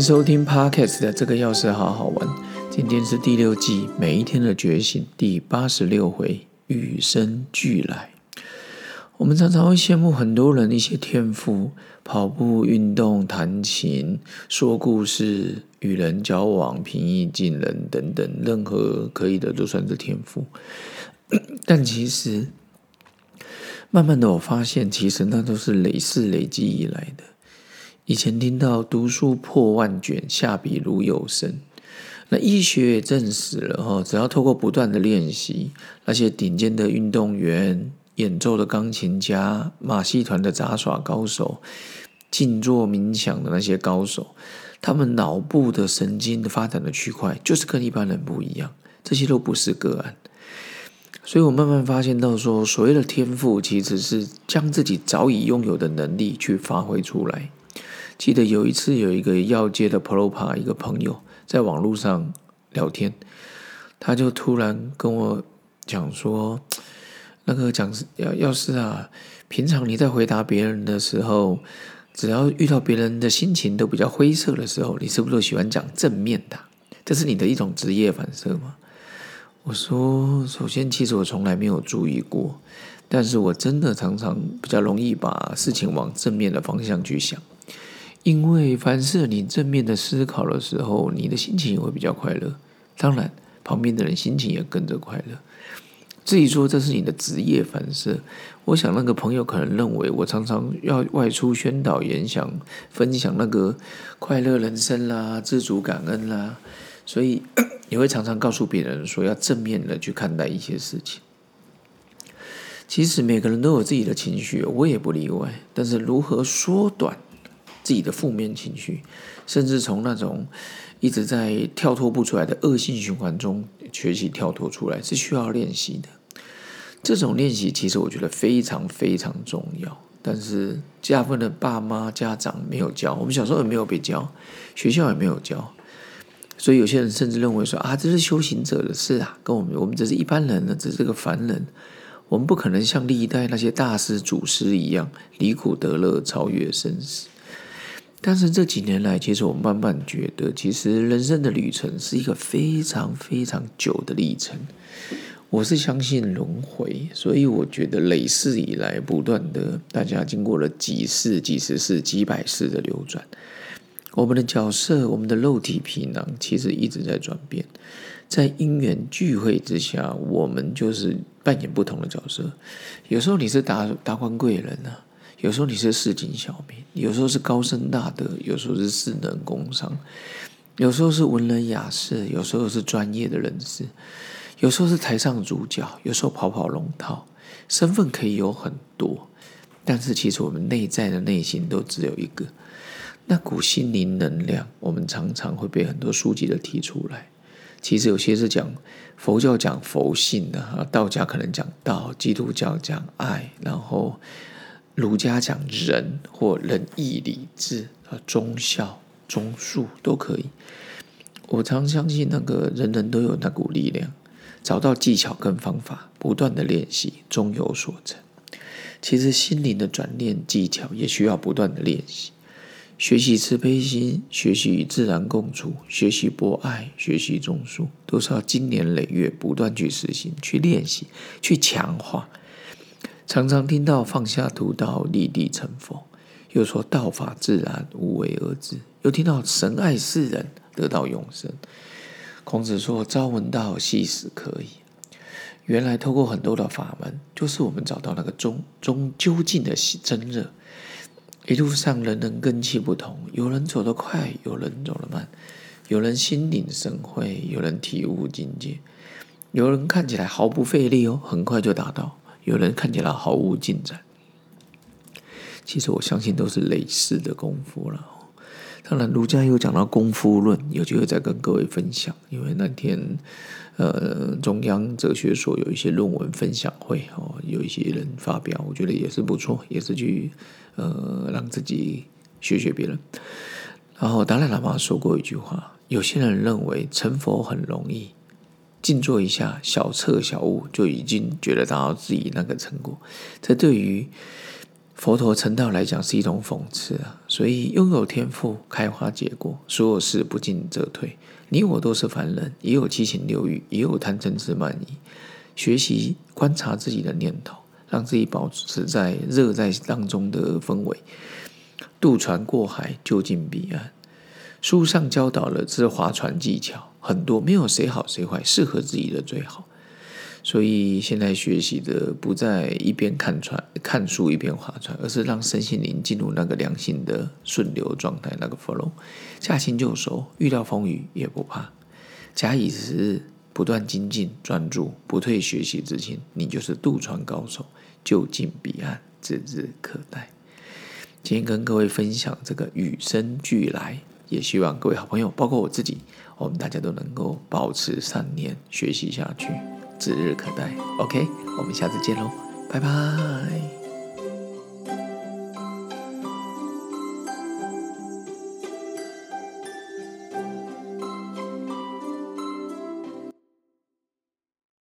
收听 Podcast 的这个钥匙好好玩。今天是第六季每一天的觉醒第八十六回，与生俱来。我们常常会羡慕很多人一些天赋，跑步、运动、弹琴、说故事、与人交往、平易近人等等，任何可以的都算是天赋。但其实，慢慢的我发现，其实那都是累世累积以来的。以前听到读书破万卷，下笔如有神。那医学也证实了哈，只要透过不断的练习，那些顶尖的运动员、演奏的钢琴家、马戏团的杂耍高手、静坐冥想的那些高手，他们脑部的神经的发展的区块就是跟一般人不一样，这些都不是个案。所以我慢慢发现到说，所谓的天赋，其实是将自己早已拥有的能力去发挥出来。记得有一次，有一个要接的 Pro Pa 一个朋友在网络上聊天，他就突然跟我讲说：“那个讲要要是啊，平常你在回答别人的时候，只要遇到别人的心情都比较灰色的时候，你是不是都喜欢讲正面的？这是你的一种职业反射吗？”我说：“首先，其实我从来没有注意过，但是我真的常常比较容易把事情往正面的方向去想。”因为凡是你正面的思考的时候，你的心情也会比较快乐。当然，旁边的人心情也跟着快乐。至于说这是你的职业反射，我想那个朋友可能认为我常常要外出宣导演讲，分享那个快乐人生啦、知足感恩啦，所以 也会常常告诉别人说要正面的去看待一些事情。其实每个人都有自己的情绪，我也不例外。但是如何缩短？自己的负面情绪，甚至从那种一直在跳脱不出来的恶性循环中学习跳脱出来，是需要练习的。这种练习其实我觉得非常非常重要，但是大部分的爸妈家长没有教，我们小时候也没有被教，学校也没有教，所以有些人甚至认为说啊，这是修行者的事啊，跟我们我们只是一般人呢，只是个凡人，我们不可能像历代那些大师祖师一样离苦得乐，超越生死。但是这几年来，其实我慢慢觉得，其实人生的旅程是一个非常非常久的历程。我是相信轮回，所以我觉得累世以来，不断的大家经过了几世、几十世、几百世的流转，我们的角色、我们的肉体皮囊，其实一直在转变。在因缘聚会之下，我们就是扮演不同的角色。有时候你是达达官贵人啊。有时候你是市井小民，有时候是高深大德，有时候是士能工商，有时候是文人雅士，有时候是专业的人士，有时候是台上主角，有时候跑跑龙套，身份可以有很多，但是其实我们内在的内心都只有一个，那股心灵能量，我们常常会被很多书籍的提出来。其实有些是讲佛教讲佛性的，啊，道家可能讲道，基督教讲爱，然后。儒家讲仁或仁义礼智啊，忠孝忠恕都可以。我常相信那个人人都有那股力量，找到技巧跟方法，不断的练习，终有所成。其实心灵的转念技巧也需要不断的练习，学习慈悲心，学习与自然共处，学习博爱，学习种树，都是要经年累月不断去实行、去练习、去强化。常常听到放下屠刀立地成佛，又说道法自然无为而治，又听到神爱世人得到永生。孔子说：“朝闻道，夕死可矣。”原来透过很多的法门，就是我们找到那个中中究竟的真热。一路上人人根气不同，有人走得快，有人走得慢，有人心领神会，有人体悟境界，有人看起来毫不费力哦，很快就达到。有人看起来毫无进展，其实我相信都是类似的功夫了。当然，儒家有讲到功夫论，有机会再跟各位分享。因为那天，呃，中央哲学所有一些论文分享会哦，有一些人发表，我觉得也是不错，也是去呃让自己学学别人。然后达赖喇嘛说过一句话：有些人认为成佛很容易。静坐一下，小彻小悟，就已经觉得达到自己那个成果。这对于佛陀成道来讲是一种讽刺啊。所以拥有天赋，开花结果，所有事不进则退。你我都是凡人，也有七情六欲，也有贪嗔痴慢疑。学习观察自己的念头，让自己保持在热在当中的氛围，渡船过海，就近彼岸。书上教导了这划船技巧很多，没有谁好谁坏，适合自己的最好。所以现在学习的不再一边看船看书一边划船，而是让身心灵进入那个良性的顺流状态，那个 flow，驾轻就熟，遇到风雨也不怕。假以时日，不断精进专注，不退学习之前，你就是渡船高手，就近彼岸，指日可待。今天跟各位分享这个与生俱来。也希望各位好朋友，包括我自己，我们大家都能够保持善念，学习下去，指日可待。OK，我们下次见喽，拜拜。